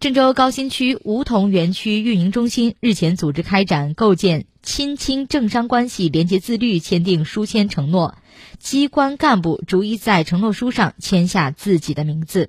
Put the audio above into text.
郑州高新区梧桐园区运营中心日前组织开展构建亲清政商关系廉洁自律签订书签承诺机关干部逐一在承诺书上签下自己的名字。